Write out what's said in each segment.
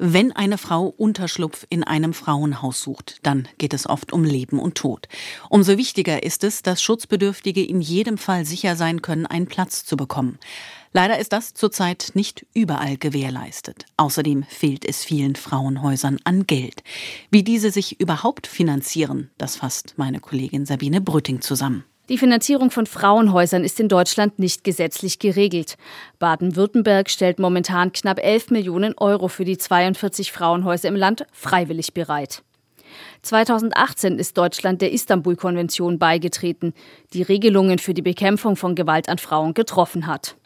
Wenn eine Frau Unterschlupf in einem Frauenhaus sucht, dann geht es oft um Leben und Tod. Umso wichtiger ist es, dass Schutzbedürftige in jedem Fall sicher sein können, einen Platz zu bekommen. Leider ist das zurzeit nicht überall gewährleistet. Außerdem fehlt es vielen Frauenhäusern an Geld. Wie diese sich überhaupt finanzieren, das fasst meine Kollegin Sabine Brütting zusammen. Die Finanzierung von Frauenhäusern ist in Deutschland nicht gesetzlich geregelt. Baden-Württemberg stellt momentan knapp 11 Millionen Euro für die 42 Frauenhäuser im Land freiwillig bereit. 2018 ist Deutschland der Istanbul-Konvention beigetreten, die Regelungen für die Bekämpfung von Gewalt an Frauen getroffen hat.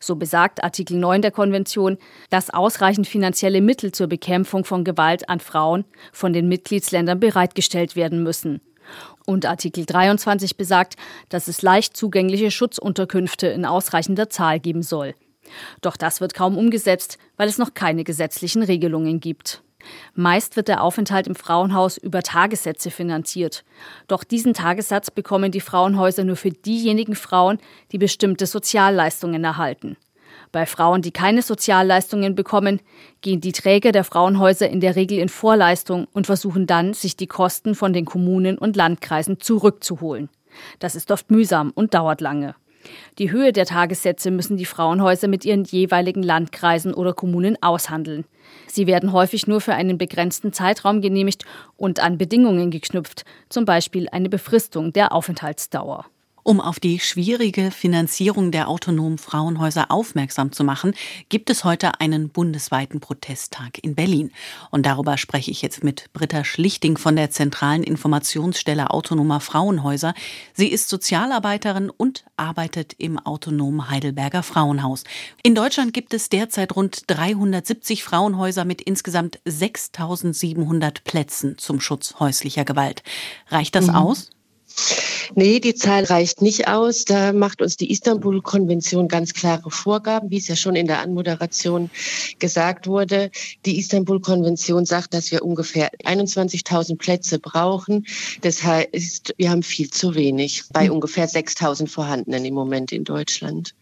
So besagt Artikel 9 der Konvention, dass ausreichend finanzielle Mittel zur Bekämpfung von Gewalt an Frauen von den Mitgliedsländern bereitgestellt werden müssen. Und Artikel 23 besagt, dass es leicht zugängliche Schutzunterkünfte in ausreichender Zahl geben soll. Doch das wird kaum umgesetzt, weil es noch keine gesetzlichen Regelungen gibt. Meist wird der Aufenthalt im Frauenhaus über Tagessätze finanziert. Doch diesen Tagessatz bekommen die Frauenhäuser nur für diejenigen Frauen, die bestimmte Sozialleistungen erhalten. Bei Frauen, die keine Sozialleistungen bekommen, gehen die Träger der Frauenhäuser in der Regel in Vorleistung und versuchen dann, sich die Kosten von den Kommunen und Landkreisen zurückzuholen. Das ist oft mühsam und dauert lange. Die Höhe der Tagessätze müssen die Frauenhäuser mit ihren jeweiligen Landkreisen oder Kommunen aushandeln. Sie werden häufig nur für einen begrenzten Zeitraum genehmigt und an Bedingungen geknüpft, zum Beispiel eine Befristung der Aufenthaltsdauer. Um auf die schwierige Finanzierung der autonomen Frauenhäuser aufmerksam zu machen, gibt es heute einen bundesweiten Protesttag in Berlin. Und darüber spreche ich jetzt mit Britta Schlichting von der Zentralen Informationsstelle Autonomer Frauenhäuser. Sie ist Sozialarbeiterin und arbeitet im autonomen Heidelberger Frauenhaus. In Deutschland gibt es derzeit rund 370 Frauenhäuser mit insgesamt 6700 Plätzen zum Schutz häuslicher Gewalt. Reicht das mhm. aus? Nee, die Zahl reicht nicht aus. Da macht uns die Istanbul-Konvention ganz klare Vorgaben, wie es ja schon in der Anmoderation gesagt wurde. Die Istanbul-Konvention sagt, dass wir ungefähr 21.000 Plätze brauchen. Das heißt, wir haben viel zu wenig bei hm. ungefähr 6.000 vorhandenen im Moment in Deutschland.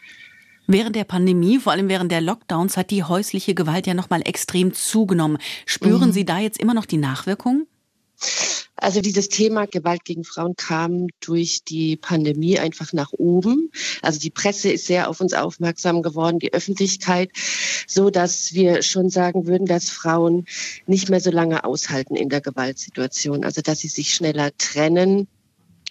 Während der Pandemie, vor allem während der Lockdowns, hat die häusliche Gewalt ja noch mal extrem zugenommen. Spüren mhm. Sie da jetzt immer noch die Nachwirkungen? Also dieses Thema Gewalt gegen Frauen kam durch die Pandemie einfach nach oben. Also die Presse ist sehr auf uns aufmerksam geworden, die Öffentlichkeit, so dass wir schon sagen würden, dass Frauen nicht mehr so lange aushalten in der Gewaltsituation. Also dass sie sich schneller trennen,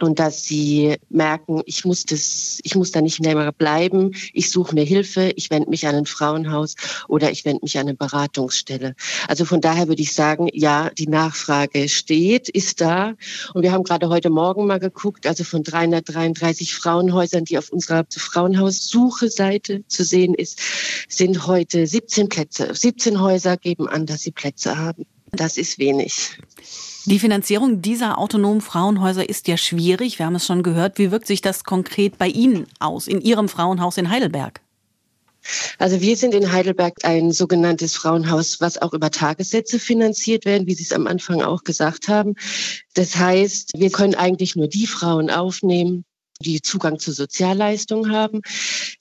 und dass sie merken, ich muss das, ich muss da nicht mehr bleiben, ich suche mir Hilfe, ich wende mich an ein Frauenhaus oder ich wende mich an eine Beratungsstelle. Also von daher würde ich sagen, ja, die Nachfrage steht, ist da und wir haben gerade heute Morgen mal geguckt, also von 333 Frauenhäusern, die auf unserer Frauenhaussuche-Seite zu sehen ist, sind heute 17 Plätze. 17 Häuser geben an, dass sie Plätze haben. Das ist wenig. Die Finanzierung dieser autonomen Frauenhäuser ist ja schwierig. Wir haben es schon gehört. Wie wirkt sich das konkret bei Ihnen aus, in Ihrem Frauenhaus in Heidelberg? Also wir sind in Heidelberg ein sogenanntes Frauenhaus, was auch über Tagessätze finanziert werden, wie Sie es am Anfang auch gesagt haben. Das heißt, wir können eigentlich nur die Frauen aufnehmen, die Zugang zu Sozialleistungen haben.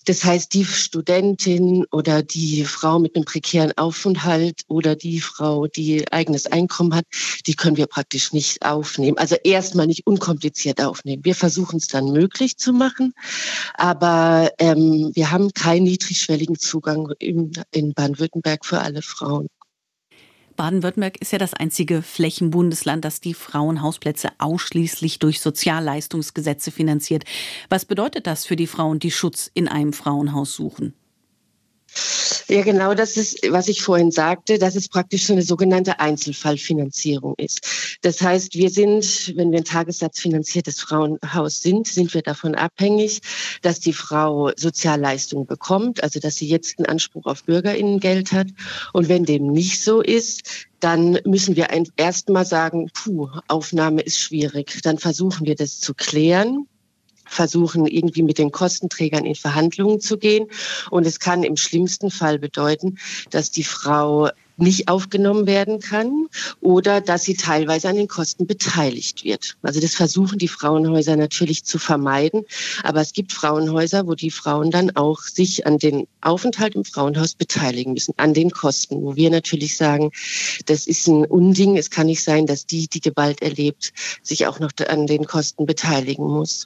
Das heißt, die Studentin oder die Frau mit einem prekären Aufenthalt oder die Frau, die eigenes Einkommen hat, die können wir praktisch nicht aufnehmen. Also erstmal nicht unkompliziert aufnehmen. Wir versuchen es dann möglich zu machen, aber ähm, wir haben keinen niedrigschwelligen Zugang in, in Baden-Württemberg für alle Frauen. Baden-Württemberg ist ja das einzige Flächenbundesland, das die Frauenhausplätze ausschließlich durch Sozialleistungsgesetze finanziert. Was bedeutet das für die Frauen, die Schutz in einem Frauenhaus suchen? Ja, genau das ist, was ich vorhin sagte, dass es praktisch so eine sogenannte Einzelfallfinanzierung ist. Das heißt, wir sind, wenn wir ein tagessatzfinanziertes Frauenhaus sind, sind wir davon abhängig, dass die Frau Sozialleistungen bekommt, also dass sie jetzt einen Anspruch auf Bürgerinnengeld hat. Und wenn dem nicht so ist, dann müssen wir erst mal sagen, puh, Aufnahme ist schwierig. Dann versuchen wir das zu klären versuchen, irgendwie mit den Kostenträgern in Verhandlungen zu gehen. Und es kann im schlimmsten Fall bedeuten, dass die Frau nicht aufgenommen werden kann oder dass sie teilweise an den Kosten beteiligt wird. Also das versuchen die Frauenhäuser natürlich zu vermeiden. Aber es gibt Frauenhäuser, wo die Frauen dann auch sich an den Aufenthalt im Frauenhaus beteiligen müssen, an den Kosten, wo wir natürlich sagen, das ist ein Unding. Es kann nicht sein, dass die, die Gewalt erlebt, sich auch noch an den Kosten beteiligen muss.